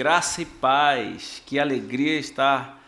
graça e paz. Que alegria estar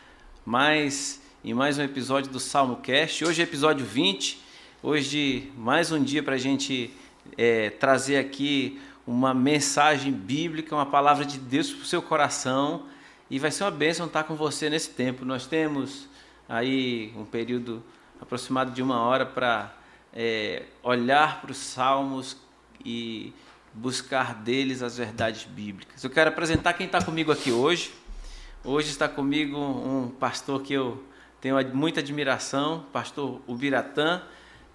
mais em mais um episódio do Salmo Cast. Hoje é episódio 20. Hoje mais um dia para a gente é, trazer aqui uma mensagem bíblica, uma palavra de Deus para o seu coração. E vai ser uma bênção estar com você nesse tempo. Nós temos aí um período aproximado de uma hora para é, olhar para os salmos e buscar deles as verdades bíblicas. Eu quero apresentar quem está comigo aqui hoje. Hoje está comigo um pastor que eu tenho muita admiração, pastor Ubiratã.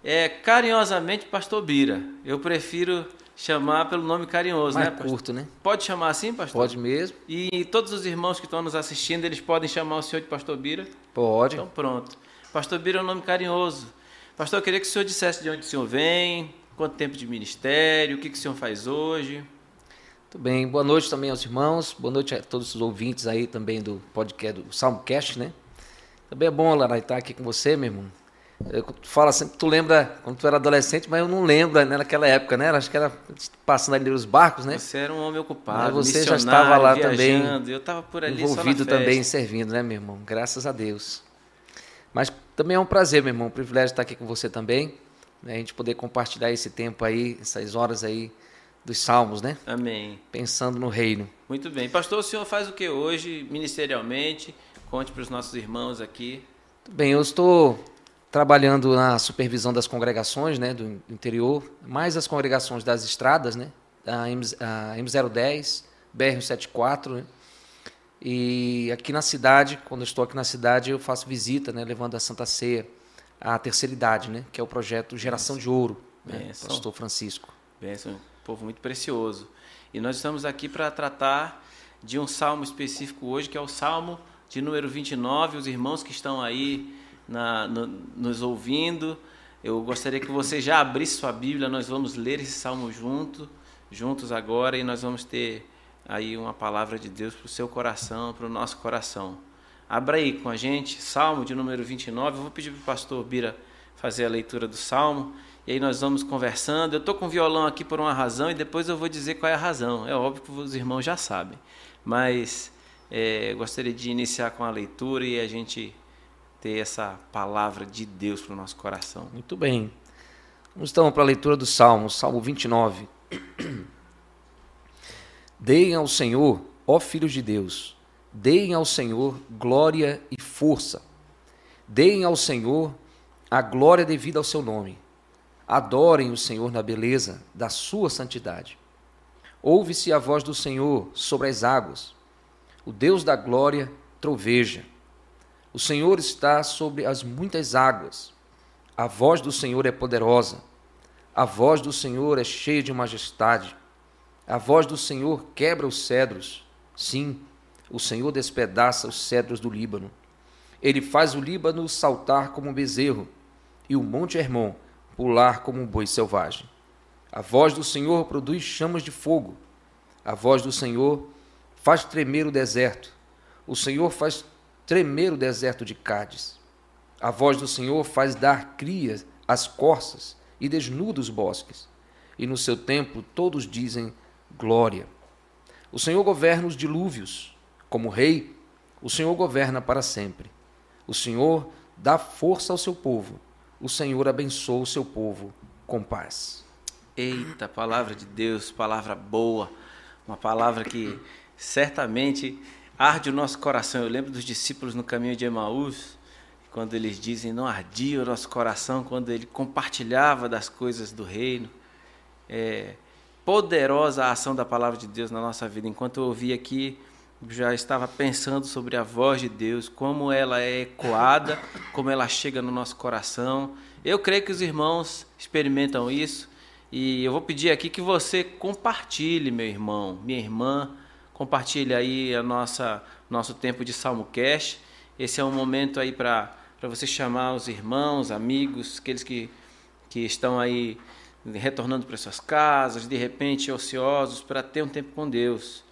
É carinhosamente pastor Bira. Eu prefiro chamar pelo nome carinhoso, Mais né? curto, né? Pode chamar assim, pastor? Pode mesmo? E todos os irmãos que estão nos assistindo, eles podem chamar o senhor de pastor Bira? Pode. Então pronto. Pastor Bira é um nome carinhoso. Pastor, eu queria que o senhor dissesse de onde o senhor vem, quanto tempo de ministério, o que, que o senhor faz hoje. Muito bem. Boa noite também aos irmãos. Boa noite a todos os ouvintes aí também do podcast do Salmocast, né? Também é bom, Lara, estar aqui com você, meu irmão. Eu falo sempre, tu lembra quando tu era adolescente, mas eu não lembro né, naquela época, né? Acho que era passando ali os barcos, né? Você era um homem ocupado, Mas você já estava lá também, viajando. Eu estava por ali envolvido também, servindo, né, meu irmão? Graças a Deus. Mas também é um prazer, meu irmão, um privilégio estar aqui com você também, né? a gente poder compartilhar esse tempo aí, essas horas aí dos salmos, né? Amém. Pensando no reino. Muito bem. Pastor, o senhor faz o que hoje, ministerialmente? Conte para os nossos irmãos aqui. Bem, eu estou trabalhando na supervisão das congregações, né, do interior, mais as congregações das estradas, né, a, M, a M010, BR-174, né, e aqui na cidade, quando eu estou aqui na cidade, eu faço visita, né, levando a Santa Ceia à terceira idade, né, que é o projeto Geração de Ouro, né, Benção. pastor Francisco. Bênção, um povo muito precioso. E nós estamos aqui para tratar de um salmo específico hoje, que é o salmo de número 29. Os irmãos que estão aí na, no- nos ouvindo, eu gostaria que você já abrisse sua Bíblia, nós vamos ler esse salmo junto, juntos agora, e nós vamos ter aí uma palavra de Deus para o seu coração, para o nosso coração. Abra aí com a gente, salmo de número 29. Eu vou pedir para o pastor Bira fazer a leitura do salmo. E aí nós vamos conversando. Eu estou com o violão aqui por uma razão e depois eu vou dizer qual é a razão. É óbvio que os irmãos já sabem. Mas é, gostaria de iniciar com a leitura e a gente ter essa palavra de Deus para o nosso coração. Muito bem. Vamos então para a leitura do Salmo, Salmo 29. Deem ao Senhor, ó filhos de Deus, deem ao Senhor glória e força. Deem ao Senhor a glória devida ao seu nome. Adorem o Senhor na beleza da sua santidade. Ouve-se a voz do Senhor sobre as águas. O Deus da glória troveja. O Senhor está sobre as muitas águas. A voz do Senhor é poderosa. A voz do Senhor é cheia de majestade. A voz do Senhor quebra os cedros. Sim, o Senhor despedaça os cedros do Líbano. Ele faz o Líbano saltar como um bezerro e o Monte Hermon pular como um boi selvagem. A voz do Senhor produz chamas de fogo. A voz do Senhor faz tremer o deserto. O Senhor faz tremer o deserto de Cádiz. A voz do Senhor faz dar crias às corças e desnuda os bosques. E no seu templo todos dizem glória. O Senhor governa os dilúvios. Como rei, o Senhor governa para sempre. O Senhor dá força ao seu povo. O Senhor abençoa o seu povo com paz. Eita, palavra de Deus, palavra boa, uma palavra que certamente arde o nosso coração. Eu lembro dos discípulos no caminho de Emaús, quando eles dizem não ardia o nosso coração, quando ele compartilhava das coisas do reino. É poderosa a ação da palavra de Deus na nossa vida. Enquanto eu ouvia aqui, já estava pensando sobre a voz de Deus, como ela é ecoada, como ela chega no nosso coração. Eu creio que os irmãos experimentam isso. E eu vou pedir aqui que você compartilhe, meu irmão, minha irmã, compartilhe aí a nossa nosso tempo de Salmocast. Esse é um momento aí para você chamar os irmãos, amigos, aqueles que, que estão aí retornando para suas casas, de repente ociosos, para ter um tempo com Deus.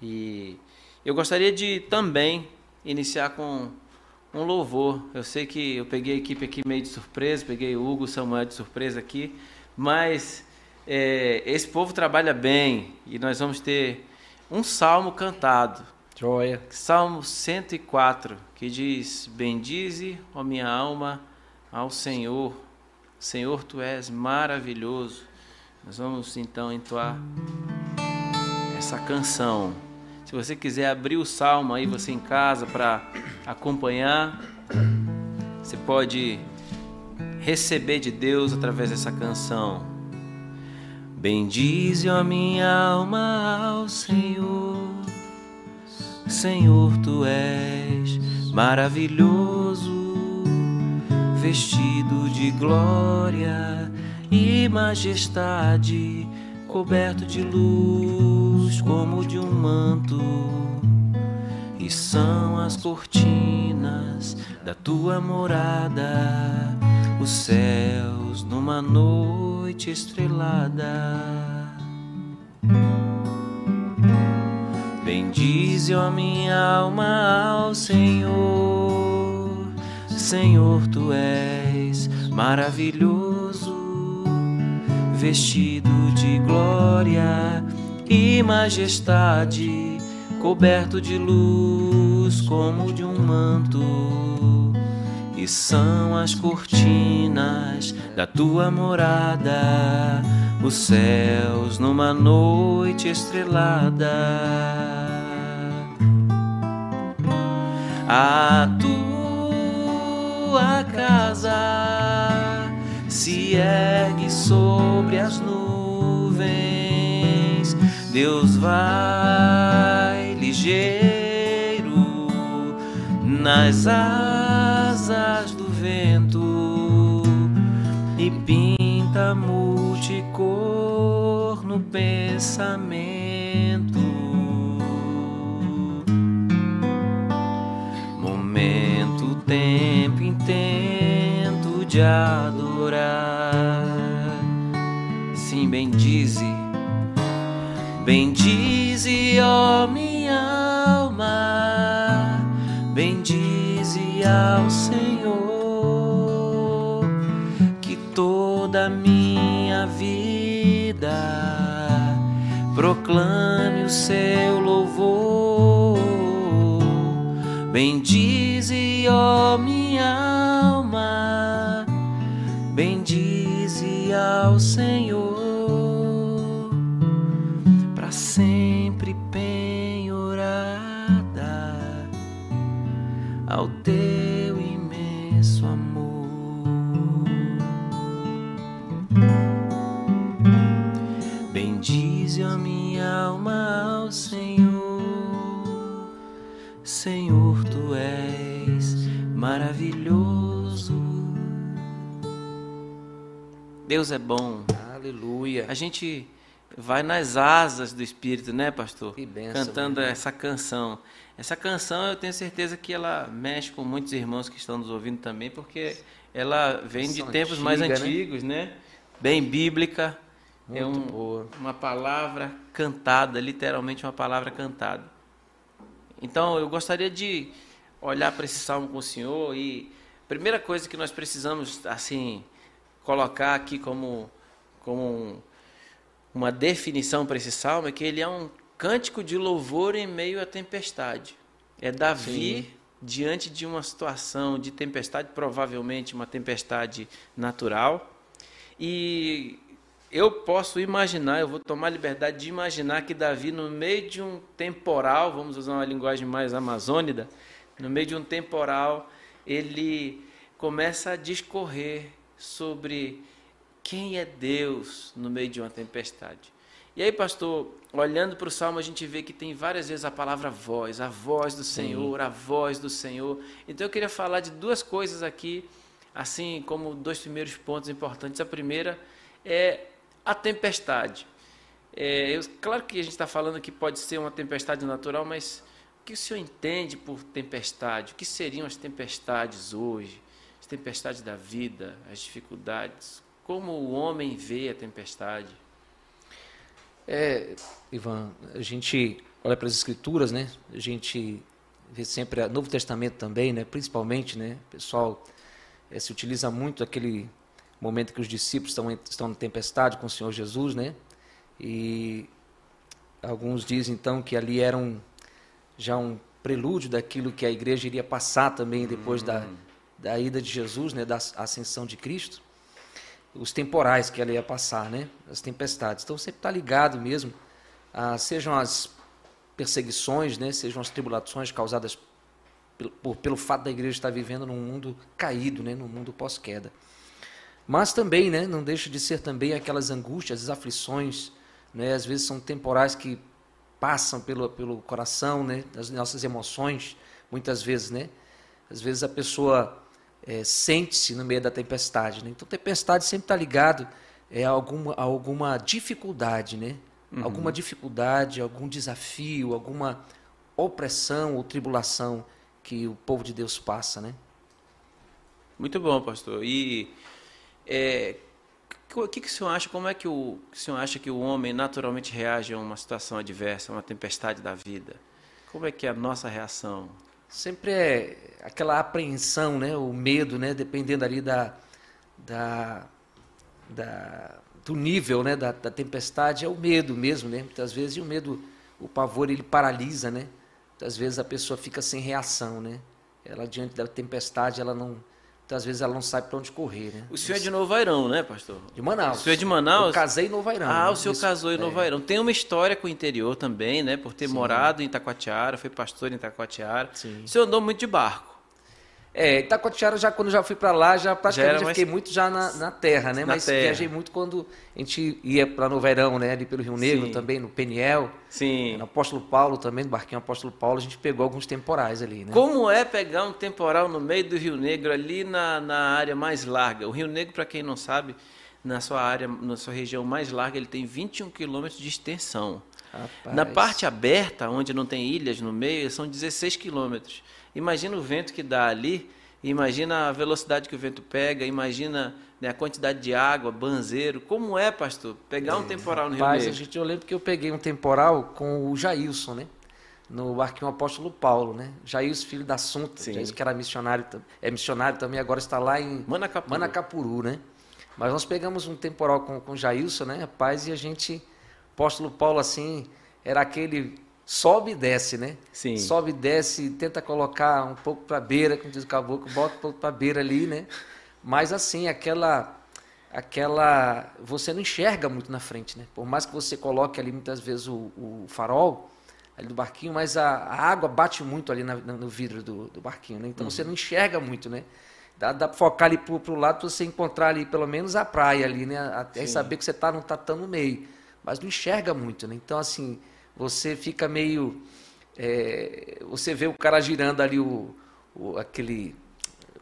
E eu gostaria de também iniciar com um louvor. Eu sei que eu peguei a equipe aqui meio de surpresa, peguei o Hugo, o Samuel de surpresa aqui, mas é, esse povo trabalha bem e nós vamos ter um salmo cantado. Joia. Salmo 104, que diz: Bendize, ó minha alma, ao Senhor. Senhor, tu és maravilhoso. Nós vamos então entoar essa canção. Se você quiser abrir o salmo aí, você em casa, para acompanhar, você pode receber de Deus através dessa canção. Bendize, ó minha alma, ao Senhor. Senhor, tu és maravilhoso, vestido de glória e majestade, coberto de luz como de um manto. E são as cortinas da tua morada, os céus numa noite estrelada. Bendize, ó minha alma, ao Senhor. Senhor, tu és maravilhoso, vestido de glória e majestade, coberto de luz como de um manto. E são as cortinas da tua morada, os céus numa noite estrelada. A tua casa se ergue sobre as nuvens, Deus vai ligeiro nas asas do vento e pinta multicor no pensamento. Momento, tempo, intento de adorar. Sim, bendize, bendize, ó minha alma, bendize ao Senhor, que toda minha vida proclame o seu louvor. Bendize, ó minha alma, bendize ao Senhor, Deus é bom. Aleluia. A gente vai nas asas do Espírito, né, pastor? Que bênção, Cantando irmão. essa canção. Essa canção eu tenho certeza que ela mexe com muitos irmãos que estão nos ouvindo também, porque ela vem de tempos mais antiga, né? antigos, né? Bem bíblica. é Muito um- boa. uma palavra cantada, literalmente uma palavra cantada. Então eu gostaria de olhar para esse salmo com o senhor e a primeira coisa que nós precisamos assim colocar aqui como como um- uma definição para esse salmo é que ele é um cântico de louvor em meio à tempestade. É Davi diante de uma situação de tempestade, provavelmente uma tempestade natural. E eu posso imaginar, eu vou tomar a liberdade de imaginar que Davi, no meio de um temporal, vamos usar uma linguagem mais amazônida, no meio de um temporal, ele começa a discorrer sobre quem é Deus no meio de uma tempestade. E aí, pastor, olhando para o salmo, a gente vê que tem várias vezes a palavra voz, a voz do Senhor, a voz do Senhor. Então eu queria falar de duas coisas aqui, assim como dois primeiros pontos importantes. A primeira é a tempestade. É, eu- claro que a gente está falando que pode ser uma tempestade natural, mas o que o senhor entende por tempestade? O que seriam as tempestades hoje? As tempestades da vida, as dificuldades? Como o homem vê a tempestade? É, Ivan, a gente olha para as escrituras, né? A gente vê sempre o Novo Testamento também, né? Principalmente, né? O pessoal eh, se utiliza muito aquele momento que os discípulos estão estão na tempestade com o Senhor Jesus, né? E alguns dizem então que ali era um, já um prelúdio daquilo que a igreja iria passar também depois da, Hum. da ida de Jesus, né, da ascensão de Cristo. Os temporais que ela ia passar, né, as tempestades. Então sempre está ligado mesmo, a, sejam as perseguições, né, sejam as tribulações causadas pelo, por, pelo fato da igreja estar vivendo num mundo caído, né, num mundo pós-queda. Mas também, né, não deixa de ser também aquelas angústias, as aflições, né, às vezes são temporais que passam pelo, pelo coração, né, das nossas emoções, muitas vezes, né, às vezes a pessoa é, sente-se no meio da tempestade, né, então tempestade sempre está ligado é, a alguma, a alguma dificuldade, né, Uhum. alguma dificuldade, algum desafio, alguma opressão ou tribulação que o povo de Deus passa, né. Muito bom, pastor. E é, o que, que o senhor acha? Como é que o, que o senhor acha que o homem naturalmente reage a uma situação adversa, a uma tempestade da vida? Como é que é a nossa reação? Sempre é aquela apreensão, né, o medo, né, dependendo ali da, da, da do nível, né, da, da tempestade, é o medo mesmo, né, muitas vezes e o medo, o pavor ele paralisa, né, muitas vezes a pessoa fica sem reação, né, ela diante da tempestade ela não, muitas vezes ela não sabe para onde correr, né. O senhor é de Novairão, né, pastor? De Manaus. O senhor é de Manaus? Eu casei em Novairão. Ah, né, o senhor isso- casou em é. Novairão. Tem uma história com o interior também, né? Por ter Sim. morado em Itacoatiara, foi pastor em Itacoatiara. Sim. O senhor andou muito de barco. É, Itacoatiara, já quando já fui para lá, já praticamente já mais- fiquei muito já na, na terra, né? Na Mas terra. viajei muito quando a gente ia para Noveirão, né? Ali pelo Rio Negro Sim. também, no Peniel. Sim. No Apóstolo Paulo também, no barquinho Apóstolo Paulo, a gente pegou alguns temporais ali, né? Como é pegar um temporal no meio do Rio Negro, ali na, na área mais larga? O Rio Negro, para quem não sabe, na sua área, na sua região mais larga, ele tem 21 quilômetros de extensão. Rapaz. Na parte aberta, onde não tem ilhas no meio, são 16 quilômetros. Imagina o vento que dá ali, imagina a velocidade que o vento pega, imagina né, a quantidade de água, banzeiro. Como é, pastor, pegar um temporal no Rio Rapaz, a Negro? gente, eu lembro que eu peguei um temporal com o Jailson, né? No barquinho Apóstolo Paulo, né? Jailson, filho da Assunta. Jailson que era missionário, é missionário também, agora está lá em Manacapuru. Manacapuru, né? Mas nós pegamos um temporal com, com o Jailson, né, rapaz, e a gente, apóstolo Paulo, assim, era aquele sobe e desce, né? Sim. Sobe e desce, tenta colocar um pouco para a beira, como diz o caboclo, bota um pouco para a beira ali, né? Mas assim, aquela aquela você não enxerga muito na frente, né? Por mais que você coloque ali muitas vezes o, o farol ali do barquinho, mas a, a água bate muito ali na- no vidro do, do barquinho, né? Então você não enxerga muito, né? Dá, dá para focar ali pro, pro lado para você encontrar ali pelo menos a praia ali, né? Até Sim. saber que você tá, não tá tão no meio, mas não enxerga muito, né? Então assim, você fica meio é, você vê o cara girando ali o, o- aquele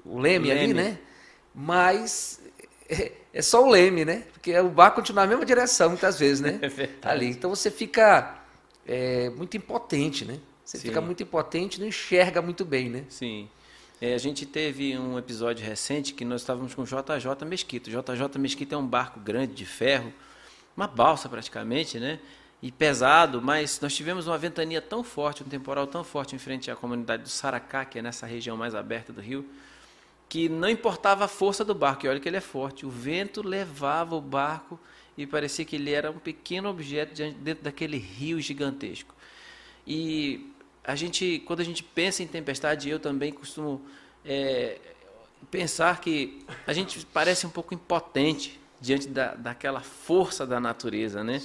o leme, O ali, leme. né? Mas é, é só o leme, né? Porque o barco continua na mesma direção muitas vezes, né? É ali. Então você fica é, muito impotente, né? Você Sim. fica muito impotente, não enxerga muito bem, né? Sim. É, a gente teve um episódio recente que nós estávamos com o JJ Mesquita. O JJ Mesquita é um barco grande de ferro, uma balsa praticamente, né? E pesado, mas nós tivemos uma ventania tão forte, um temporal tão forte em frente à comunidade do Saracá, que é nessa região mais aberta do rio, que não importava a força do barco, e olha que ele é forte, o vento levava o barco e parecia que ele era um pequeno objeto dentro daquele rio gigantesco. E a gente, quando a gente pensa em tempestade, eu também costumo é, pensar que a gente parece um pouco impotente diante da, daquela força da natureza, né?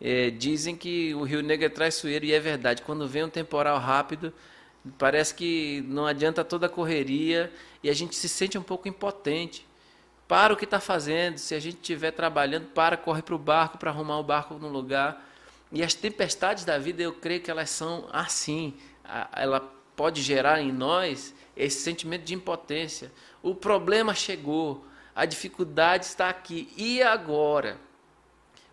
É, dizem que o Rio Negro é traiçoeiro e é verdade. Quando vem um temporal rápido, parece que não adianta toda a correria e a gente se sente um pouco impotente. Para o que está fazendo, se a gente estiver trabalhando, para, corre para o barco para arrumar o barco no lugar. E as tempestades da vida, eu creio que elas são assim. Ela pode gerar em nós esse sentimento de impotência. O problema chegou, a dificuldade está aqui. E agora?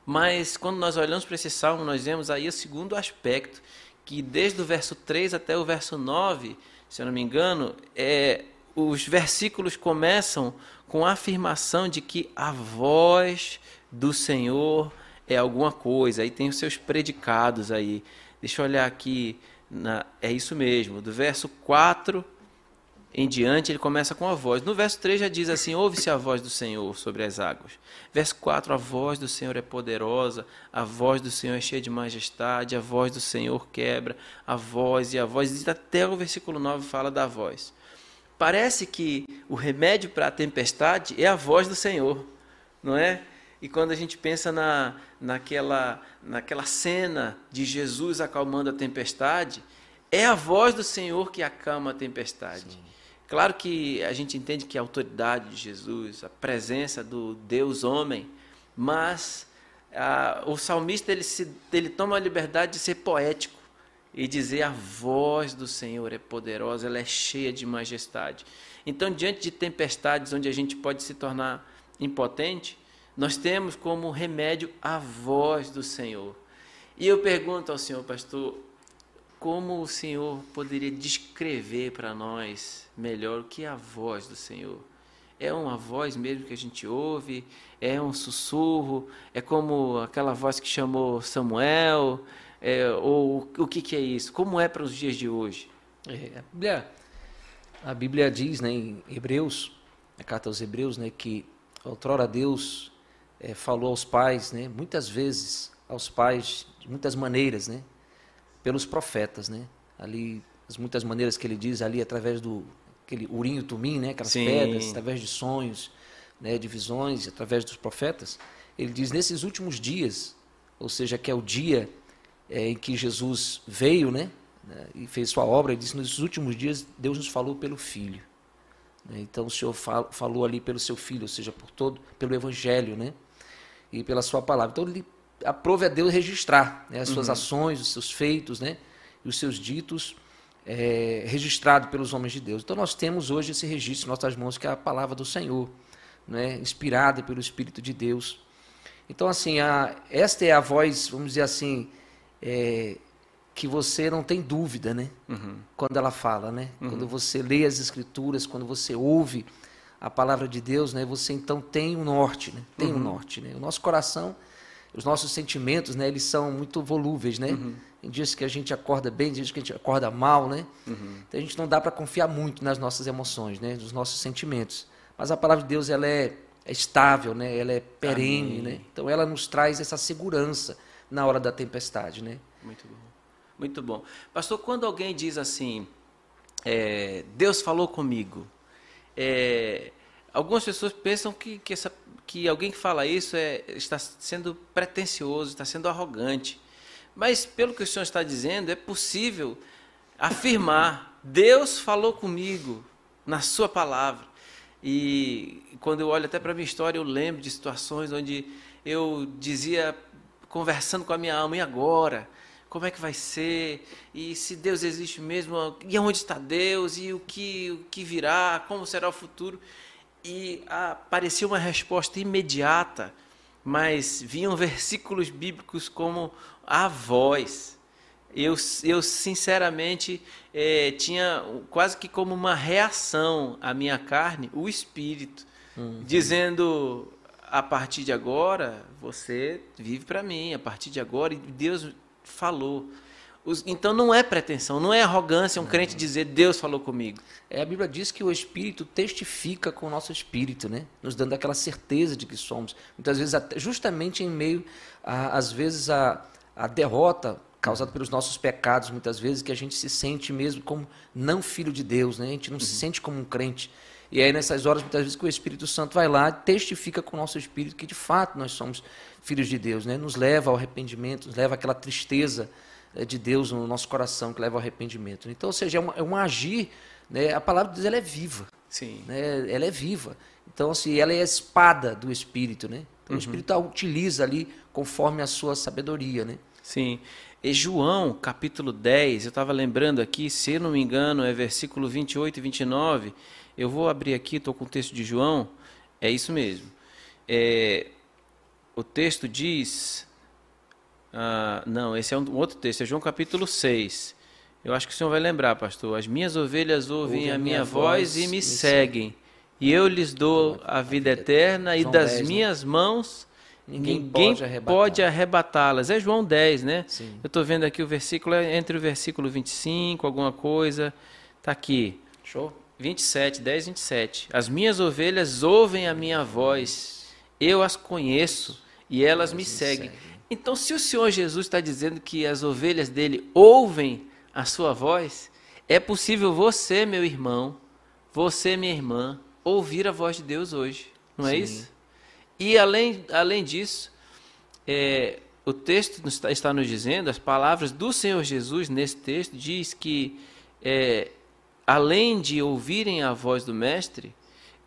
Mas quando nós olhamos para esse salmo, nós vemos aí o segundo aspecto, que desde o verso 3 até o verso 9, se eu não me engano, é, os versículos começam com a afirmação de que a voz do Senhor é alguma coisa, aí tem os seus predicados aí. Deixa eu olhar aqui, na- é isso mesmo, do verso 4 em diante, ele começa com a voz. No verso 3 já diz assim: Ouve-se a voz do Senhor sobre as águas. Verso 4: A voz do Senhor é poderosa, a voz do Senhor é cheia de majestade, a voz do Senhor quebra, a voz e a voz. Até o versículo 9 fala da voz. Parece que o remédio para a tempestade é a voz do Senhor, não é? E quando a gente pensa na, naquela, naquela cena de Jesus acalmando a tempestade, é a voz do Senhor que acalma a tempestade. Sim. Claro que a gente entende que a autoridade de Jesus, a presença do Deus homem, mas a, o salmista ele, se, ele toma a liberdade de ser poético e dizer a voz do Senhor é poderosa, ela é cheia de majestade. Então, diante de tempestades onde a gente pode se tornar impotente, nós temos como remédio a voz do Senhor. E eu pergunto ao Senhor, pastor, como o Senhor poderia descrever para nós melhor o que é a voz do Senhor? É uma voz mesmo que a gente ouve? É um sussurro? É como aquela voz que chamou Samuel? É, ou o que, que, é isso? Como é para os dias de hoje? É, a, Bíblia, a Bíblia diz né, em Hebreus, a carta aos Hebreus, né, que outrora Deus é, falou aos pais, né, muitas vezes, aos pais de muitas maneiras, né, pelos profetas, né? Ali, as muitas maneiras que ele diz ali, através do aquele urim e tumim, né? Aquelas Sim. pedras, através de sonhos, né? De visões, através dos profetas. Ele diz, nesses últimos dias, ou seja, que é o dia é, em que Jesus veio, né? né e fez sua obra, ele disse, nesses últimos dias, Deus nos falou pelo Filho. Né? Então, o Senhor fal, falou ali pelo seu Filho, ou seja, por todo, pelo Evangelho, né? E pela sua palavra. Então, ele aprove a Deus registrar né, as suas uhum. ações, os seus feitos, né, e os seus ditos é, registrado pelos homens de Deus. Então nós temos hoje esse registro em nossas mãos que é a palavra do Senhor, né, inspirada pelo Espírito de Deus. Então assim, a, esta é a voz, vamos dizer assim, é, que você não tem dúvida, né, uhum. quando ela fala, né, uhum. quando você lê as Escrituras, quando você ouve a palavra de Deus, né, você então tem um norte, né, tem um uhum. norte, né. O nosso coração os nossos sentimentos, né, eles são muito volúveis, né? Uhum. Tem dias que a gente acorda bem, tem dias que a gente acorda mal, né? Uhum. Então a gente não dá para confiar muito nas nossas emoções, né, nos nossos sentimentos. Mas a palavra de Deus ela é, é estável, né? Ela é perene, Amém. né? Então ela nos traz essa segurança na hora da tempestade, né? Muito bom, muito bom. Pastor, quando alguém diz assim, é, Deus falou comigo, é, algumas pessoas pensam que, que essa que alguém que fala isso é, está sendo pretensioso, está sendo arrogante. Mas, pelo que o senhor está dizendo, é possível afirmar: Deus falou comigo na Sua palavra. E quando eu olho até para a minha história, eu lembro de situações onde eu dizia, conversando com a minha alma, e agora? Como é que vai ser? E se Deus existe mesmo? E onde está Deus? E o que, o que virá? Como será o futuro? E aparecia uma resposta imediata, mas vinham versículos bíblicos como a voz. Eu, eu sinceramente é, tinha quase que como uma reação à minha carne, o Espírito, uhum. dizendo: a partir de agora você vive para mim, a partir de agora, e Deus falou. Os, então não é pretensão, não é arrogância um crente dizer Deus falou comigo. É, a Bíblia diz que o Espírito testifica com o nosso espírito, né? nos dando aquela certeza de que somos. Muitas vezes, justamente em meio, a, às vezes, a, a derrota causada pelos nossos pecados, muitas vezes, que a gente se sente mesmo como não filho de Deus, né? a gente não uhum. se sente como um crente. E aí, nessas horas, muitas vezes, que o Espírito Santo vai lá testifica com o nosso espírito que, de fato, nós somos filhos de Deus, né? nos leva ao arrependimento, nos leva àquela tristeza de Deus no nosso coração que leva ao arrependimento. Então, ou seja, é um, é um agir, né? a palavra de Deus ela é viva. Sim. Né? Ela é viva. Então, assim, ela é a espada do Espírito. Né? Então, uhum. O Espírito a utiliza ali conforme a sua sabedoria. Né? Sim. E João, capítulo 10, eu estava lembrando aqui, se eu não me engano, é versículo 28 e 29. Eu vou abrir aqui, estou com o texto de João. É isso mesmo. É, o texto diz ah, não, esse é um outro texto, é João capítulo 6. Eu acho que o senhor vai lembrar, pastor. As minhas ovelhas ouvem a minha, voz, e me, seguem. E eu lhes dou a vida eterna, e das 10, né? minhas né? mãos ninguém, ninguém pode arrebatá-las. É João 10, né? Sim. Eu estou vendo aqui o versículo, é entre o versículo 25, alguma coisa. Está aqui. Show. 27, 10, 27. As minhas ovelhas ouvem a minha voz, eu as conheço e elas me seguem. Então, se o Senhor Jesus está dizendo que as ovelhas dele ouvem a sua voz, é possível você, meu irmão, você, minha irmã, ouvir a voz de Deus hoje, não é isso? E além, além disso, é, o texto está, está, nos dizendo, as palavras do Senhor Jesus nesse texto diz que é, além de ouvirem a voz do mestre,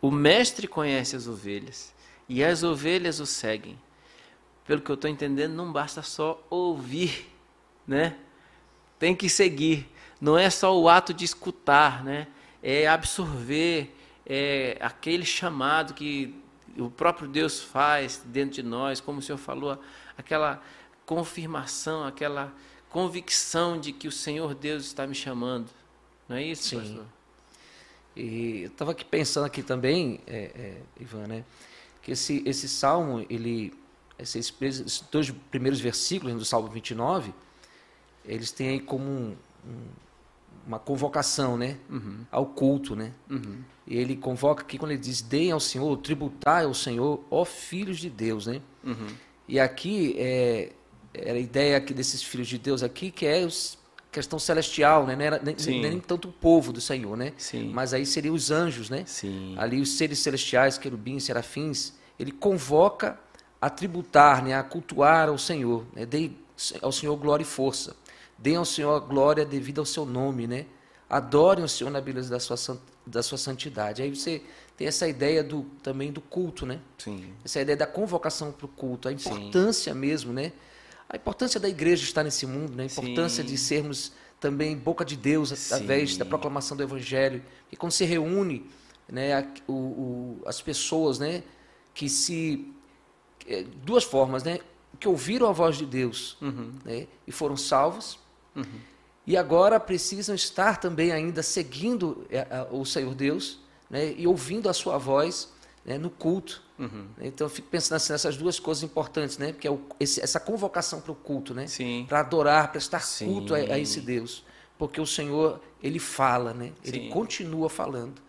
o mestre conhece as ovelhas e as ovelhas o seguem. Pelo que eu estou entendendo, não basta só ouvir, né? Tem que seguir. Não é só o ato de escutar, né? É absorver é aquele chamado que o próprio Deus faz dentro de nós, como o Senhor falou, aquela confirmação, aquela convicção de que o Senhor Deus está me chamando. Não é isso, Sim. pastor? E eu estava aqui pensando aqui também, é, é, Ivan, né, que esse, esse salmo, ele, esses, esses dois primeiros versículos do Salmo 29, eles têm aí como um, um, uma convocação, né, uhum. ao culto, né. Uhum. E ele convoca aqui quando ele diz: "Deem ao Senhor, tributai ao Senhor, ó filhos de Deus", né. Uhum. E aqui é, era a ideia aqui desses filhos de Deus aqui que é os questão celestial, né? Não era nem, nem, nem, tanto o povo do Senhor, né? Sim. Mas aí seriam os anjos, né? Sim. Ali os seres celestiais, querubins, serafins, ele convoca a tributar, né? A cultuar ao Senhor, né? Dê ao Senhor glória e força. Deem ao Senhor glória devida ao seu nome, né? Adorem o Senhor na beleza da sua, da sua santidade. Aí você tem essa ideia do, também do culto, né? Sim. Essa ideia da convocação para o culto, a importância Sim. mesmo, né? a importância da igreja estar nesse mundo, né? a importância Sim. de sermos também boca de Deus através Sim. da proclamação do Evangelho. E quando se reúne né, a, o, o, as pessoas né, que se. É, duas formas, né? Que ouviram a voz de Deus uhum. né, e foram salvos. Uhum. E agora precisam estar também ainda seguindo é, o Senhor Deus né, e ouvindo a sua voz né, no culto. Uhum. Então eu fico pensando assim, nessas duas coisas importantes, né? Que é o, esse, essa convocação para o culto, né? Para adorar, prestar Sim. culto a, a, esse Deus, porque o Senhor ele fala, né? Ele Sim. continua falando.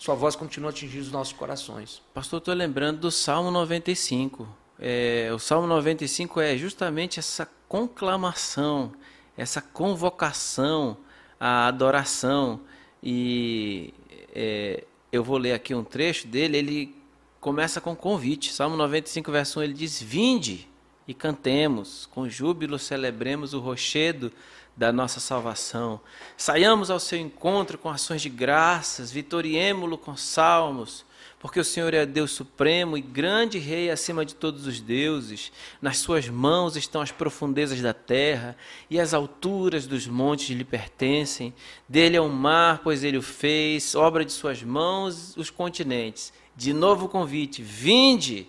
Sua voz continua atingindo os nossos corações. Pastor, estou lembrando do Salmo 95. É, o Salmo 95 é justamente essa conclamação, essa convocação à adoração. E é, eu vou ler aqui um trecho dele. Ele começa com convite. Salmo 95, verso 1, ele diz: Vinde e cantemos, com júbilo celebremos o rochedo da nossa salvação. Saiamos ao seu encontro com ações de graças, vitoriemo-lo com salmos, porque o Senhor é Deus supremo e grande rei acima de todos os deuses. Nas suas mãos estão as profundezas da terra e as alturas dos montes lhe pertencem. Dele é o mar, pois ele o fez, obra de suas mãos os continentes de novo convite: vinde,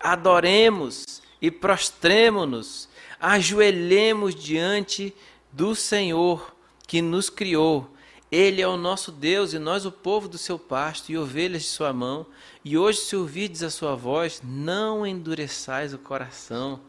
adoremos e prostremo-nos, ajoelhemos diante do Senhor que nos criou. Ele é o nosso Deus e nós o povo do seu pasto e ovelhas de sua mão. E hoje, se ouvides a sua voz, não endureçais o coração.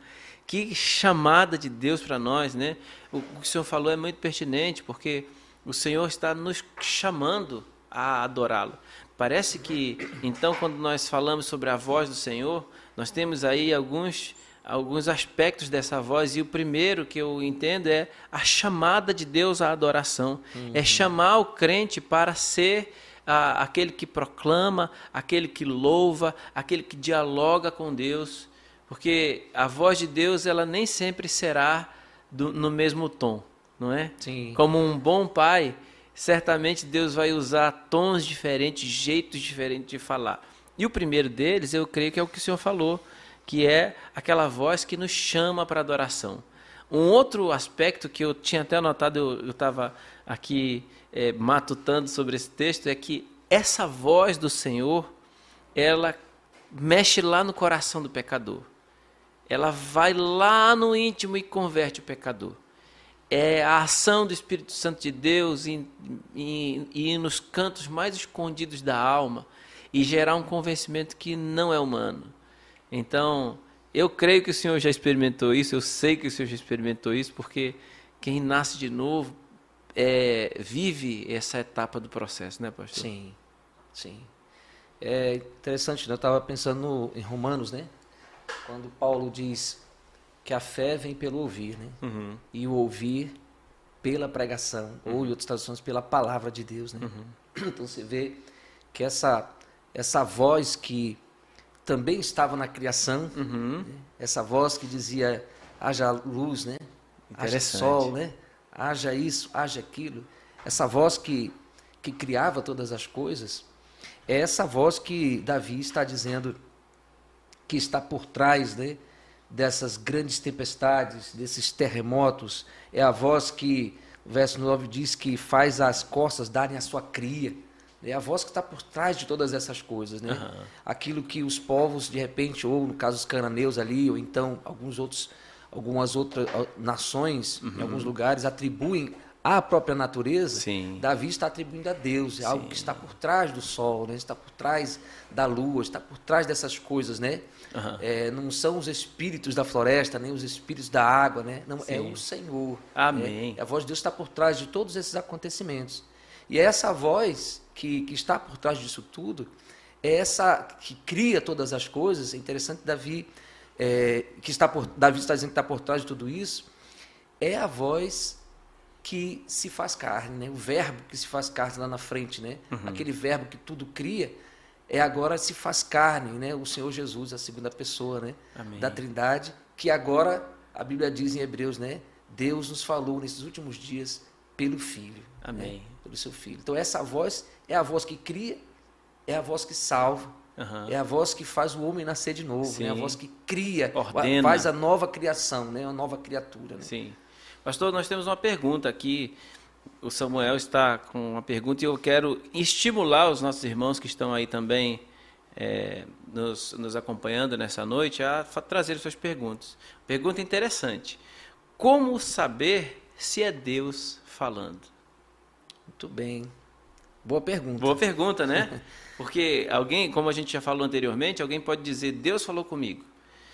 Que chamada de Deus para nós, né? O que o Senhor falou é muito pertinente, porque o Senhor está nos chamando a adorá-lo. Parece que, então, quando nós falamos sobre a voz do Senhor, nós temos aí alguns, alguns aspectos dessa voz, e o primeiro que eu entendo é a chamada de Deus à adoração. É uhum. É chamar o crente para ser a, aquele que proclama, aquele que louva, aquele que dialoga com Deus, porque a voz de Deus ela nem sempre será do, no mesmo tom, não é? Sim. Como um bom pai certamente Deus vai usar tons diferentes, jeitos diferentes de falar. E o primeiro deles, eu creio que é o que o Senhor falou, que é aquela voz que nos chama para adoração. Um outro aspecto que eu tinha até anotado, eu estava aqui é, matutando sobre esse texto, é que essa voz do Senhor, ela mexe lá no coração do pecador. Ela vai lá no íntimo e converte o pecador é a ação do Espírito Santo de Deus em, em, em nos cantos mais escondidos da alma e gerar um convencimento que não é humano. Então, eu creio que o Senhor já experimentou isso, eu sei que o Senhor já experimentou isso, porque quem nasce de novo é, vive essa etapa do processo, né, pastor? Sim, sim. É interessante, né? eu estava pensando em Romanos, né? Quando Paulo diz que a fé vem pelo ouvir, né? Uhum. E o ouvir pela pregação, Uhum. ou em outras traduções, pela palavra de Deus, né? Então você vê que essa, essa voz que também estava na criação, Uhum. né? essa voz que dizia haja luz, né? Haja sol, né? Haja isso, haja aquilo. Essa voz que, que criava todas as coisas, é essa voz que Davi está dizendo que está por trás, né? Dessas grandes tempestades, desses terremotos. É a voz que, o verso 9 diz que faz as costas darem a sua cria. É a voz que está por trás de todas essas coisas, né? Aham. Aquilo que os povos, de repente, ou no caso os cananeus ali, ou então alguns outros, algumas outras nações, em alguns lugares, atribuem à própria natureza, Sim. Davi está atribuindo a Deus, é algo que está por trás do sol, né? está por trás da lua, está por trás dessas coisas, né? Aham. É, não são os espíritos da floresta, nem os espíritos da água, né? Não, é Sim. o Senhor. Amém. né? A voz de Deus está por trás de todos esses acontecimentos. E é essa voz que, que está por trás disso tudo, é essa que cria todas as coisas. É interessante Davi, é, que está por, Davi está dizendo que está por trás de tudo isso, é a voz que se faz carne, né? O verbo que se faz carne lá na frente, né? Aquele verbo que tudo cria, é agora se faz carne, né? O Senhor Jesus, a segunda pessoa, né? Amém. Da Trindade, que agora a Bíblia diz em Hebreus, né? Deus nos falou nesses últimos dias pelo Filho, Amém. né? Pelo seu Filho. Então essa voz é a voz que cria, é a voz que salva, Aham. é a voz que faz o homem nascer de novo, né? A voz que cria, Ordena. faz a nova criação, né? A nova criatura, né? Sim. Pastor, nós temos uma pergunta aqui. O Samuel está com uma pergunta e eu quero estimular os nossos irmãos que estão aí também é, nos, nos acompanhando nessa noite a trazer suas perguntas. Pergunta interessante. Como saber se é Deus falando? Muito bem. Boa pergunta. Boa pergunta, né? Porque alguém, como a gente já falou anteriormente, alguém pode dizer, Deus falou comigo.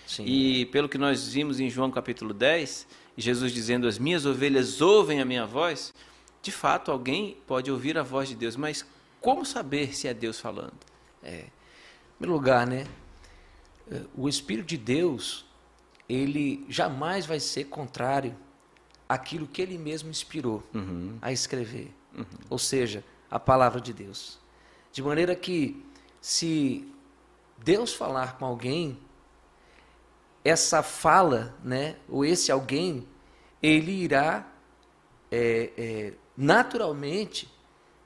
Sim. E pelo que nós vimos em João capítulo 10, e Jesus dizendo: As minhas ovelhas ouvem a minha voz, de fato alguém pode ouvir a voz de Deus, mas como saber se é Deus falando? Em primeiro lugar, né? O Espírito de Deus, ele jamais vai ser contrário àquilo que ele mesmo inspirou a escrever. Ou seja, a palavra de Deus. De maneira que, se Deus falar com alguém, essa fala, né, ou esse alguém, ele irá é, é, naturalmente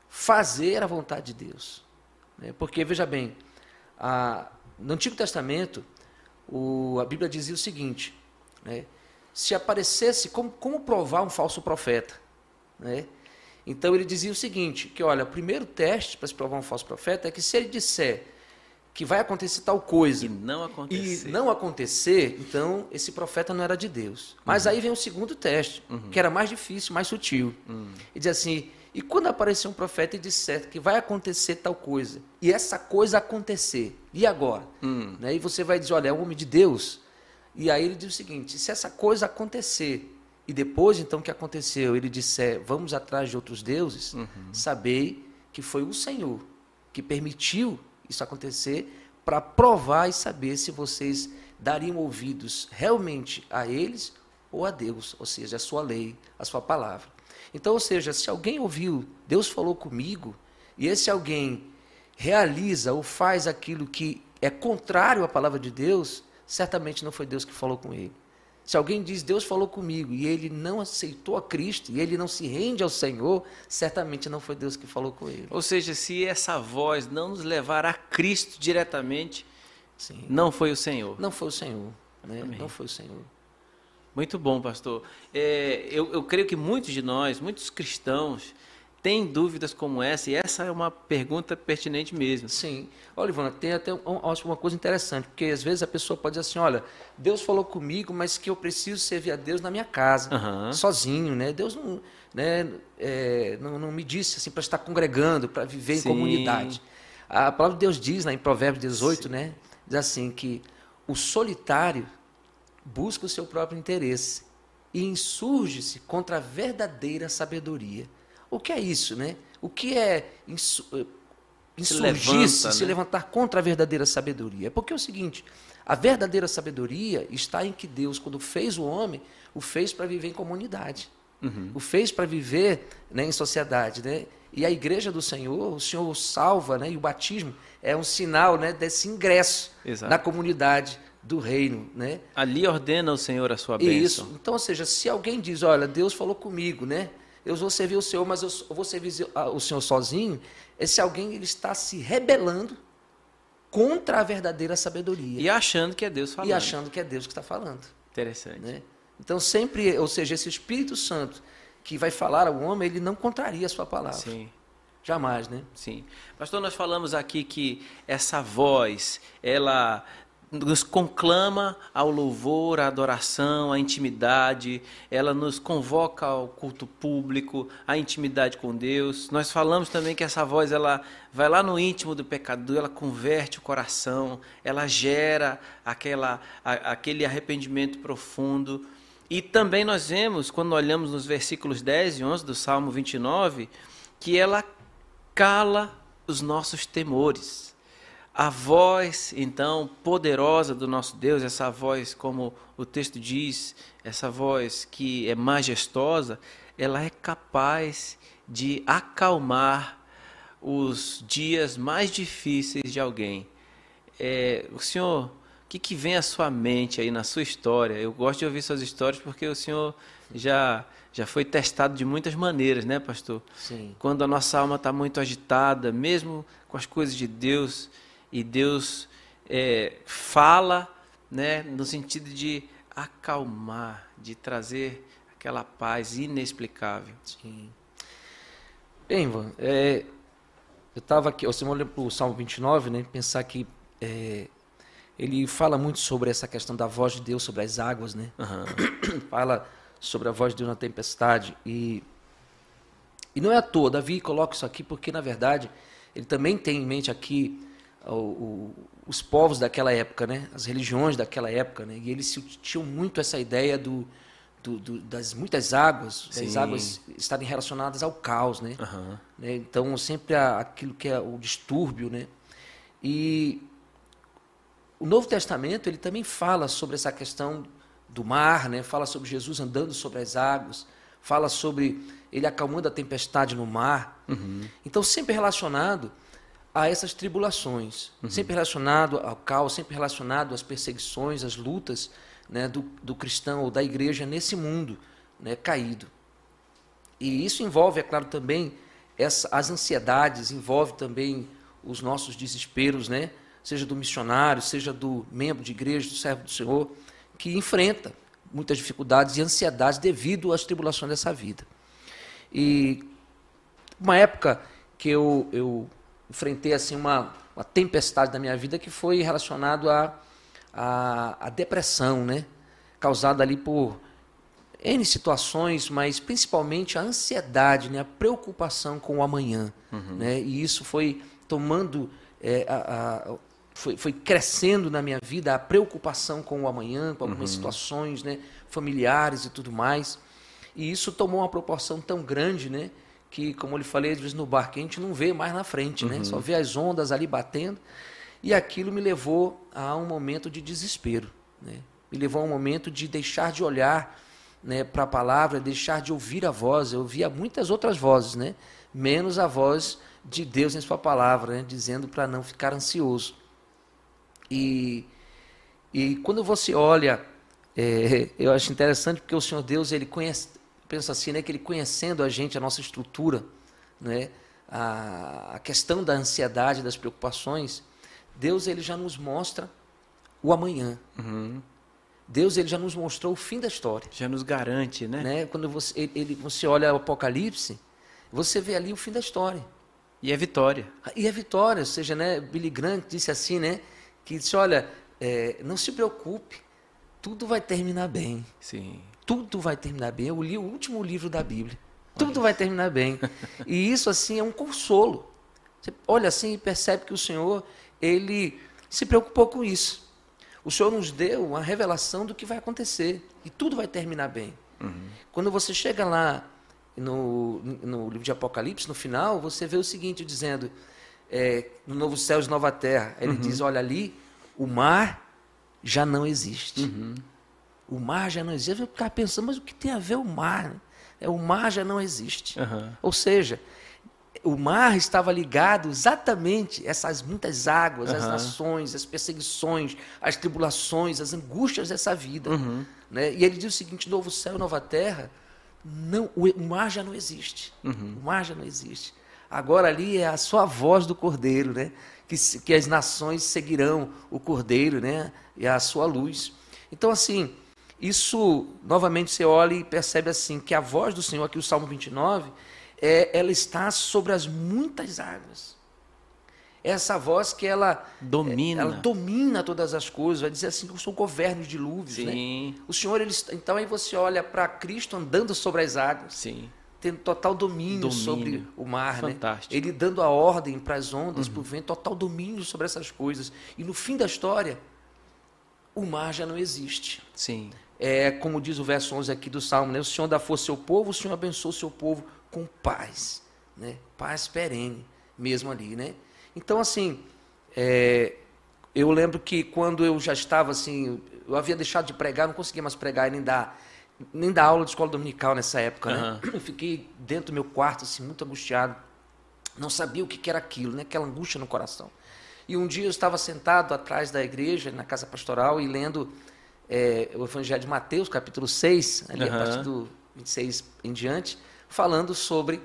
fazer a vontade de Deus. né? Porque, veja bem, a- no Antigo Testamento, o- a Bíblia dizia o seguinte, né? se aparecesse, como, como provar um falso profeta? Né? Então ele dizia o seguinte, que olha, o primeiro teste para se provar um falso profeta é que se ele disser que vai acontecer tal coisa E não acontecer. e não acontecer, então esse profeta não era de Deus. Mas aí vem o segundo teste, que era mais difícil, mais sutil. E diz assim: e quando aparecer um profeta e disser que vai acontecer tal coisa, e essa coisa acontecer, e agora? Hum. Né? E você vai dizer: olha, é um homem de Deus. E aí ele diz o seguinte: se essa coisa acontecer, e depois então que aconteceu, ele disser, vamos atrás de outros deuses, sabei que foi o Senhor que permitiu isso acontecer para provar e saber se vocês dariam ouvidos realmente a eles ou a Deus, ou seja, a sua lei, a sua palavra. Então, ou seja, se alguém ouviu, Deus falou comigo, e esse alguém realiza ou faz aquilo que é contrário à palavra de Deus, certamente não foi Deus que falou com ele. Se alguém diz Deus falou comigo e ele não aceitou a Cristo e ele não se rende ao Senhor, certamente não foi Deus que falou com ele. Ou seja, se essa voz não nos levar a Cristo diretamente, Sim. não foi o Senhor. Não foi o Senhor. Né? Não foi o Senhor. Muito bom, pastor. É, eu, eu creio que muitos de nós, muitos cristãos, têm dúvidas como essa, e essa é uma pergunta pertinente mesmo. Sim. Olha, Ivana, tem até um- uma coisa interessante, porque às vezes a pessoa pode dizer assim, olha, Deus falou comigo, mas que eu preciso servir a Deus na minha casa, Aham. sozinho, né? Deus não, né, é, não, não me disse assim para estar congregando, para viver Sim. em comunidade. A palavra de Deus diz, lá em Provérbios 18, né? Diz assim que o solitário busca o seu próprio interesse e insurge-se contra a verdadeira sabedoria. O que é isso, né? O que é eh, insurgir-se, levanta, se né? levantar contra a verdadeira sabedoria? É porque é o seguinte, a verdadeira sabedoria está em que Deus, quando fez o homem, o fez para viver em comunidade. O fez para viver né, em sociedade. Né? E a igreja do Senhor, o Senhor o salva, né? e o batismo é um sinal né, desse ingresso Exato. na comunidade do reino. Né? Ali ordena o Senhor a sua Isso. bênção. Então, ou seja, se alguém diz, olha, Deus falou comigo, né? Eu vou servir o Senhor, mas eu vou servir o Senhor sozinho. Esse alguém ele está se rebelando contra a verdadeira sabedoria E achando que é Deus falando. e achando que é Deus que está falando. Interessante. Né? Então, sempre, ou seja, esse Espírito Santo que vai falar ao homem, ele não contraria a sua palavra. Sim. Jamais, né? Sim. Pastor, nós falamos aqui que essa voz, ela nos conclama ao louvor, à adoração, à intimidade, ela nos convoca ao culto público, à intimidade com Deus. Nós falamos também que essa voz, ela vai lá no íntimo do pecador, ela converte o coração, ela gera aquela, a- aquele arrependimento profundo. E também nós vemos, quando olhamos nos versículos 10 e 11 do Salmo 29, que ela cala os nossos temores. A voz, então, poderosa do nosso Deus, essa voz, como o texto diz, essa voz que é majestosa, ela é capaz de acalmar os dias mais difíceis de alguém. É, o senhor, o que, que vem à sua mente aí na sua história? Eu gosto de ouvir suas histórias porque o senhor já, já foi testado de muitas maneiras, né, pastor? Sim. Quando a nossa alma está muito agitada, mesmo com as coisas de Deus, e Deus é, fala né, no sentido de acalmar, de trazer aquela paz inexplicável. Sim. Bem, Ivan, é, eu estava aqui, você olha para o Salmo 29, né? Pensar que é, ele fala muito sobre essa questão da voz de Deus sobre as águas, né? Aham. fala sobre a voz de Deus na tempestade e e não é à toa, Davi coloca isso aqui porque na verdade ele também tem em mente aqui o- o- os povos daquela época, né? As religiões daquela época, né? E eles tinham muito essa ideia do, do- do- das muitas águas, das Sim. águas estarem relacionadas ao caos, né? Aham. né? Então, sempre aquilo que é o distúrbio, né? E o Novo Testamento, ele também fala sobre essa questão do mar, né? Fala sobre Jesus andando sobre as águas, fala sobre ele acalmando a tempestade no mar. Então, sempre relacionado a essas tribulações, sempre relacionado ao caos, sempre relacionado às perseguições, às lutas né, do, do cristão ou da igreja nesse mundo né, caído. E isso envolve, é claro, também essa, as ansiedades, envolve também os nossos desesperos, né? seja do missionário, seja do membro de igreja, do servo do Senhor, que enfrenta muitas dificuldades e ansiedades devido às tribulações dessa vida. E uma época que eu, eu enfrentei assim uma, uma tempestade na minha vida que foi relacionado à a, a, depressão, né? causada ali por N situações, mas principalmente a ansiedade, né? a preocupação com o amanhã. Né? E isso foi tomando, é, a, a, foi, foi crescendo na minha vida a preocupação com o amanhã, com algumas situações né? familiares e tudo mais. E isso tomou uma proporção tão grande, né? Que, como eu lhe falei, às vezes no barco a gente não vê mais na frente, né? só vê as ondas ali batendo. E aquilo me levou a um momento de desespero. Né? Me levou a um momento de deixar de olhar né, para a palavra, deixar de ouvir a voz. Eu ouvia muitas outras vozes, né? menos a voz de Deus em Sua palavra, né? dizendo para não ficar ansioso. E, e quando você olha, é, eu acho interessante porque o Senhor Deus, ele conhece, pensa assim, né, que ele conhecendo a gente, a nossa estrutura, né, a, a questão da ansiedade, das preocupações, Deus ele já nos mostra o amanhã. Uhum. Deus ele já nos mostrou o fim da história. Já nos garante, né? Né? Quando você, ele, ele, você olha o Apocalipse, você vê ali o fim da história. E é vitória. E a vitória, ou seja, né, Billy Graham disse assim, né, que disse, olha, é, não se preocupe, tudo vai terminar bem. Sim. Tudo vai terminar bem. Eu li o último livro da Bíblia. Tudo vai terminar bem. E isso, assim, é um consolo. Você olha assim e percebe que o Senhor, Ele se preocupou com isso. O Senhor nos deu uma revelação do que vai acontecer. E tudo vai terminar bem. Quando você chega lá no, no livro de Apocalipse, no final, você vê o seguinte, dizendo, é, no novo céu e nova terra, ele uhum. diz, olha ali, o mar já não existe. Uhum. O mar já não existe. Eu ficar pensando, mas o que tem a ver o mar? É, o mar já não existe. Uhum. Ou seja, o mar estava ligado exatamente a essas muitas águas, uhum. as nações, as perseguições, as tribulações, as angústias dessa vida. Uhum. Né? E ele diz o seguinte: novo céu, nova terra, não, o mar já não existe. Uhum. O mar já não existe. Agora ali é a sua voz do cordeiro, né? Que, que as nações seguirão o cordeiro, né? E a sua luz. Então, assim, isso, novamente, você olha e percebe assim, que a voz do Senhor, aqui o Salmo 29, é, ela está sobre as muitas águas. Essa voz que ela domina, ela domina todas as coisas, vai dizer assim, eu sou governo de dilúvios, né? Sim. né? O Senhor, ele, então aí você olha para Cristo andando sobre as águas. Sim. Tendo total domínio, domínio. sobre o mar, né? Fantástico. né? Ele dando a ordem para as ondas, uhum. para o vento, total domínio sobre essas coisas. E no fim da história, o mar já não existe. Sim. É como diz o verso 11 aqui do Salmo, né? O Senhor dá força ao seu povo, o Senhor abençoa o seu povo com paz, né? Paz perene, mesmo ali, né? Então, assim, é, eu lembro que quando eu já estava assim, eu havia deixado de pregar, não conseguia mais pregar nem dar, nem dar aula de escola dominical nessa época, uhum. né? Eu fiquei dentro do meu quarto, assim, muito angustiado. Não sabia o que era aquilo, né? Aquela angústia no coração. E um dia eu estava sentado atrás da igreja, na casa pastoral, e lendo é, o Evangelho de Mateus, capítulo 6, ali uhum. a partir do 26 em diante, falando sobre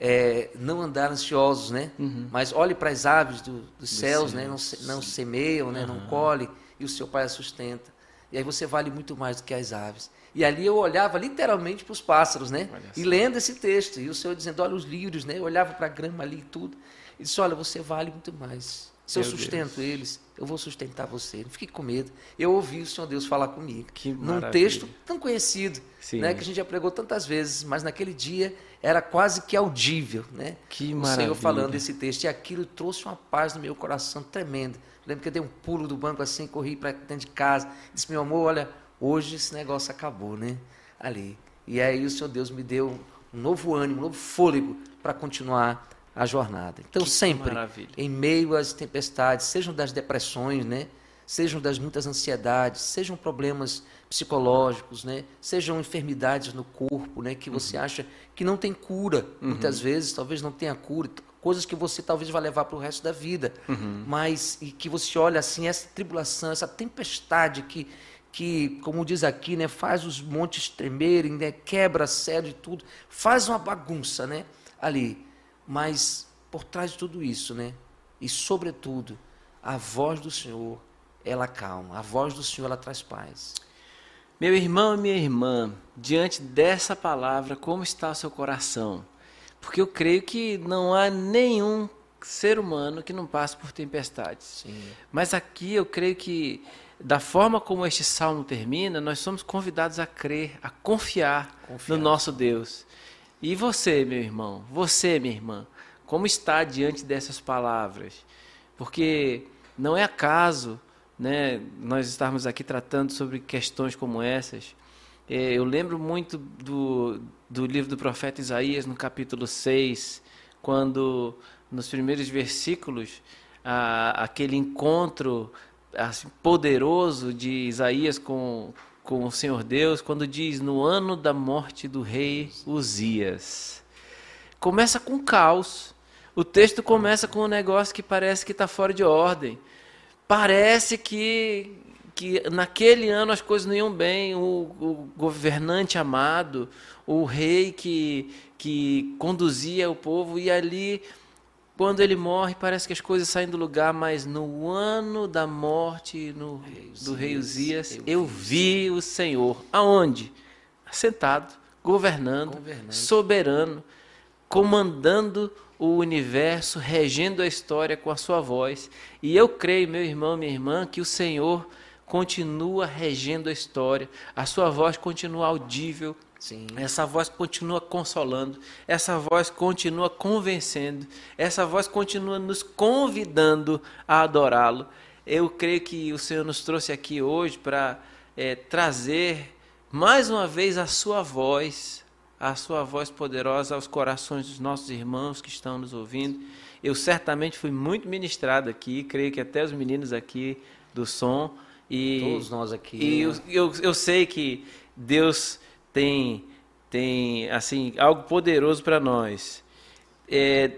é, não andar ansiosos, né? Uhum. Mas olhe para as aves do, dos céus, né? Não, não semeiam, né? Uhum. Não colhem, e o seu pai as sustenta. E aí você vale muito mais do que as aves. E ali eu olhava literalmente para os pássaros, né? E lendo esse texto, e o Senhor dizendo, olha os lírios, né? Eu olhava para a grama ali e tudo. E disse, olha, você vale muito mais. Se eu sustento Deus. eles, eu vou sustentar você. Não fique com medo. Eu ouvi o Senhor Deus falar comigo. Que num texto tão conhecido, né, que a gente já pregou tantas vezes, mas naquele dia era quase que audível, né? Que o maravilha. Senhor falando esse texto. E aquilo trouxe uma paz no meu coração tremenda. Lembro que eu dei um pulo do banco assim, corri para dentro de casa. Disse, meu amor, olha, hoje esse negócio acabou, né? Ali. E aí o Senhor Deus me deu um novo ânimo, um novo fôlego para continuar a jornada. Então, que sempre, maravilha. em meio às tempestades, sejam das depressões, né? sejam das muitas ansiedades, sejam problemas psicológicos, né? sejam enfermidades no corpo, né? que você uhum. acha que não tem cura, uhum. muitas vezes, talvez não tenha cura, coisas que você talvez vá levar para o resto da vida, uhum. mas e que você olha assim, essa tribulação, essa tempestade que, que como diz aqui, né? faz os montes tremerem, né? quebra céu e tudo, faz uma bagunça né? ali mas por trás de tudo isso, né? E sobretudo, a voz do Senhor, ela calma. A voz do Senhor, ela traz paz. Meu irmão e minha irmã, diante dessa palavra, como está o seu coração? Porque eu creio que não há nenhum ser humano que não passe por tempestades. Sim. Mas aqui eu creio que, da forma como este salmo termina, nós somos convidados a crer, a confiar, confiar. no nosso Deus. E você, meu irmão, você, minha irmã, como está diante dessas palavras? Porque não é acaso né, nós estarmos aqui tratando sobre questões como essas. É, eu lembro muito do, do livro do profeta Isaías, no capítulo 6, quando, nos primeiros versículos, a, aquele encontro assim, poderoso de Isaías com, com o Senhor Deus quando diz no ano da morte do rei Uzias. Começa com caos. O texto começa com um negócio que parece que está fora de ordem. Parece que, que naquele ano as coisas não iam bem. O, o governante amado, o rei que, que conduzia o povo, e ali quando ele morre, parece que as coisas saem do lugar, mas no ano da morte no, do rei Uzias, eu, eu vi o Senhor. Aonde? Sentado, governando, governando, soberano, comandando o universo, regendo a história com a sua voz. E eu creio, meu irmão, minha irmã, que o Senhor continua regendo a história, a sua voz continua audível, Sim. Essa voz continua consolando, essa voz continua convencendo, essa voz continua nos convidando a adorá-lo. Eu creio que o Senhor nos trouxe aqui hoje para é, trazer mais uma vez a sua voz a sua voz poderosa aos corações dos nossos irmãos que estão nos ouvindo. Eu certamente fui muito ministrado aqui, creio que até os meninos aqui do som. E, Todos nós aqui. E eu, eu, eu sei que Deus tem, tem assim algo poderoso para nós. É,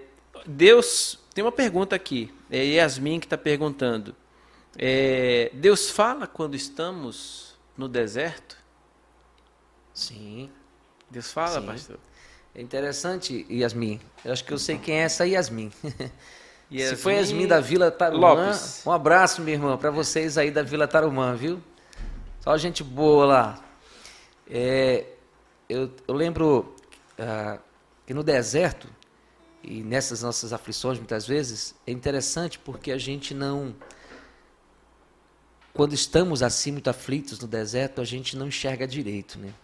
Deus tem uma pergunta aqui. É Yasmin que está perguntando. É, Deus fala quando estamos no deserto? Sim. Deus fala, Sim. pastor? É interessante, Yasmin. Eu acho que eu sei quem é essa Yasmin. Yasmin Se foi Yasmin da Vila Tarumã, Lopes. um abraço, minha irmã, para vocês aí da Vila Tarumã, viu? Só gente boa lá. É, eu, eu lembro ah, que no deserto, e nessas nossas aflições muitas vezes, é interessante porque a gente não. Quando estamos assim muito aflitos no deserto, a gente não enxerga direito, né?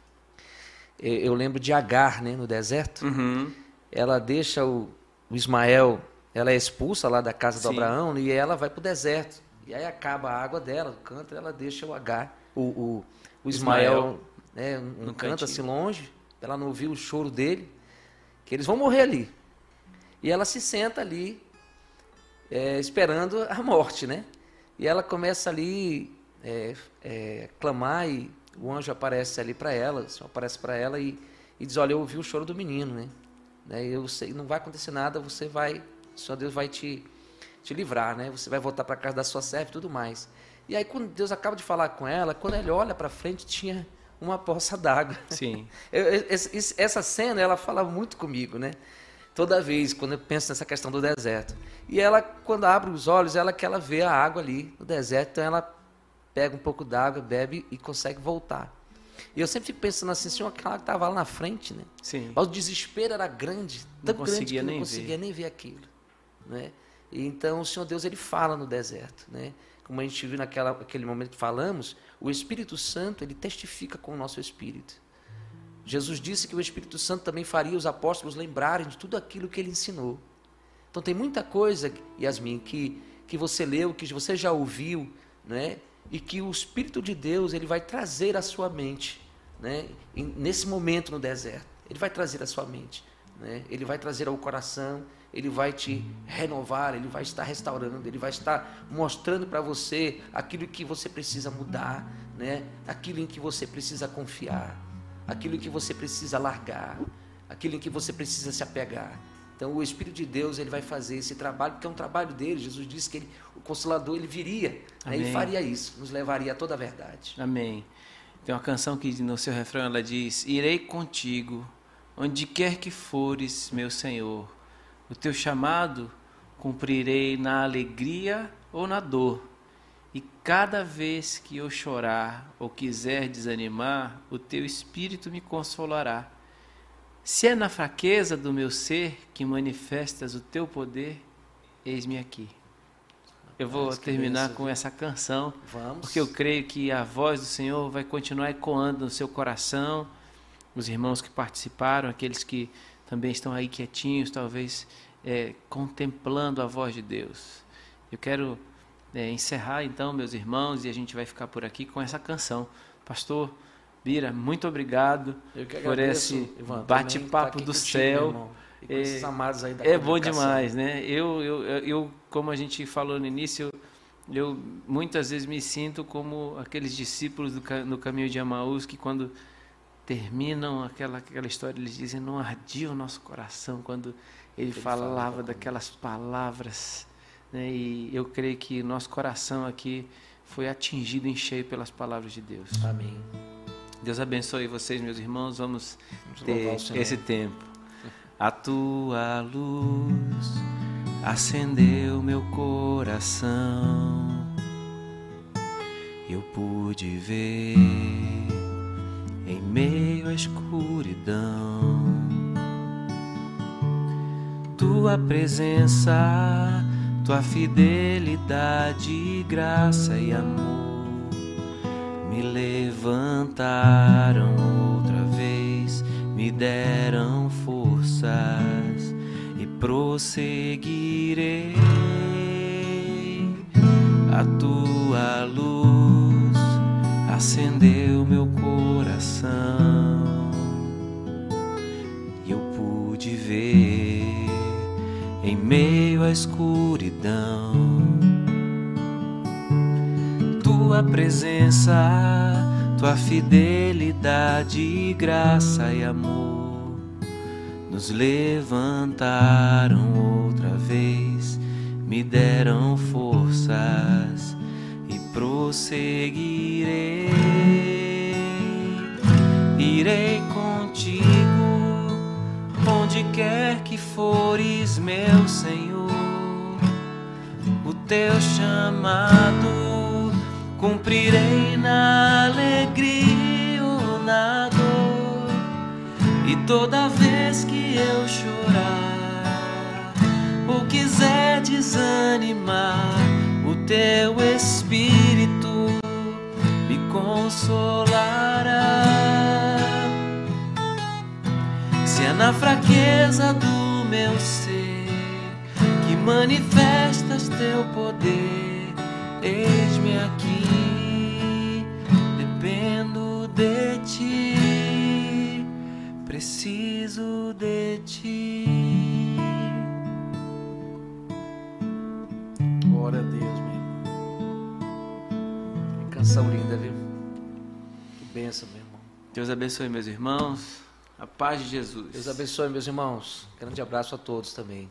Eu, eu lembro de Agar, né, no deserto Uhum. ela deixa o, o Ismael, ela é expulsa lá da casa do Sim. Abraão e ela vai para o deserto. E aí acaba a água dela, o canto, ela deixa o Agar, o, o, o Ismael, né, um, no canto assim longe, ela não ouviu o choro dele, que eles vão morrer ali. E ela se senta ali, é, esperando a morte, né? E ela começa ali é, é, clamar e o anjo aparece ali para ela, o Senhor aparece para ela e, e diz, olha, eu ouvi o choro do menino, né? né? Eu sei, não vai acontecer nada, você vai, o Senhor Deus vai te, te livrar, né? Você vai voltar para casa da sua serva e tudo mais. E aí quando Deus acaba de falar com ela, quando ele olha para frente tinha uma poça d'água. Sim. Eu- eu- essa cena ela fala muito comigo, né? Toda vez quando eu penso nessa questão do deserto. E ela, quando abre os olhos, ela que ela vê a água ali no deserto, então ela pega um pouco d'água, bebe e consegue voltar. E eu sempre fico pensando assim, senhor, aquela que estava lá na frente, né? Sim. Mas o desespero era grande, tão grande conseguia que não nem conseguia nem ver aquilo, né? E então o Senhor Deus ele fala no deserto, né? Como a gente viu naquela aquele momento que falamos, o Espírito Santo ele testifica com o nosso espírito. Jesus disse que o Espírito Santo também faria os apóstolos lembrarem de tudo aquilo que ele ensinou. Então tem muita coisa, Yasmin, que, que você leu, que você já ouviu, né? E que o Espírito de Deus ele vai trazer à sua mente, né? Nesse momento no deserto, ele vai trazer à sua mente, né? Ele vai trazer ao coração, ele vai te renovar, ele vai estar restaurando, ele vai estar mostrando para você aquilo que você precisa mudar, né? Aquilo em que você precisa confiar, aquilo em que você precisa largar, aquilo em que você precisa se apegar. Então o Espírito de Deus ele vai fazer esse trabalho, porque é um trabalho dele. Jesus disse que ele, o Consolador ele viria né, e faria isso, nos levaria a toda a verdade. Amém. Tem uma canção que no seu refrão ela diz: Irei contigo, onde quer que fores, meu Senhor. O teu chamado cumprirei na alegria ou na dor. E cada vez que eu chorar ou quiser desanimar, o teu espírito me consolará. Se é na fraqueza do meu ser que manifestas o teu poder, eis-me aqui. Eu vou terminar com essa canção. Vamos. Porque eu creio que a voz do Senhor vai continuar ecoando no seu coração. Os irmãos que participaram, aqueles que também estão aí quietinhos, talvez é, contemplando a voz de Deus. Eu quero é, encerrar então, meus irmãos, e a gente vai ficar por aqui com essa canção. Pastor Bira, muito obrigado que por agradeço, esse bate-papo aqui do céu. e É- É bom demais, né? Eu, eu, eu, como a gente falou no início, eu, eu muitas vezes me sinto como aqueles discípulos do, no caminho de Amaús que quando terminam aquela, aquela história, eles dizem, não ardia o nosso coração quando ele, Ele falava daquelas palavras. Né? E eu creio que nosso coração aqui foi atingido em cheio pelas palavras de Deus. Amém. Deus abençoe vocês, meus irmãos. Vamos Vamos ter esse tempo. A tua luz acendeu meu coração. Eu pude ver em meio à escuridão tua presença, tua fidelidade, graça e amor me levantaram outra vez, me deram forças e prosseguirei. A tua luz acendeu meu coração e eu pude ver em meio à escuridão tua presença, tua fidelidade, graça e amor nos levantaram outra vez, me deram forças e prosseguirei. Irei contigo onde quer que fores, meu Senhor. O teu chamado cumprirei na alegria ou na dor. E toda vez que eu chorar ou quiser desanimar, o teu Espírito me consolará. Na fraqueza do meu ser que manifestas teu poder, eis-me aqui, dependo de ti, preciso de ti. Glória a Deus, meu irmão. Que canção linda, viu? Que benção, meu irmão. Deus abençoe meus irmãos. A paz de Jesus. Deus abençoe, meus irmãos. Grande abraço a todos também.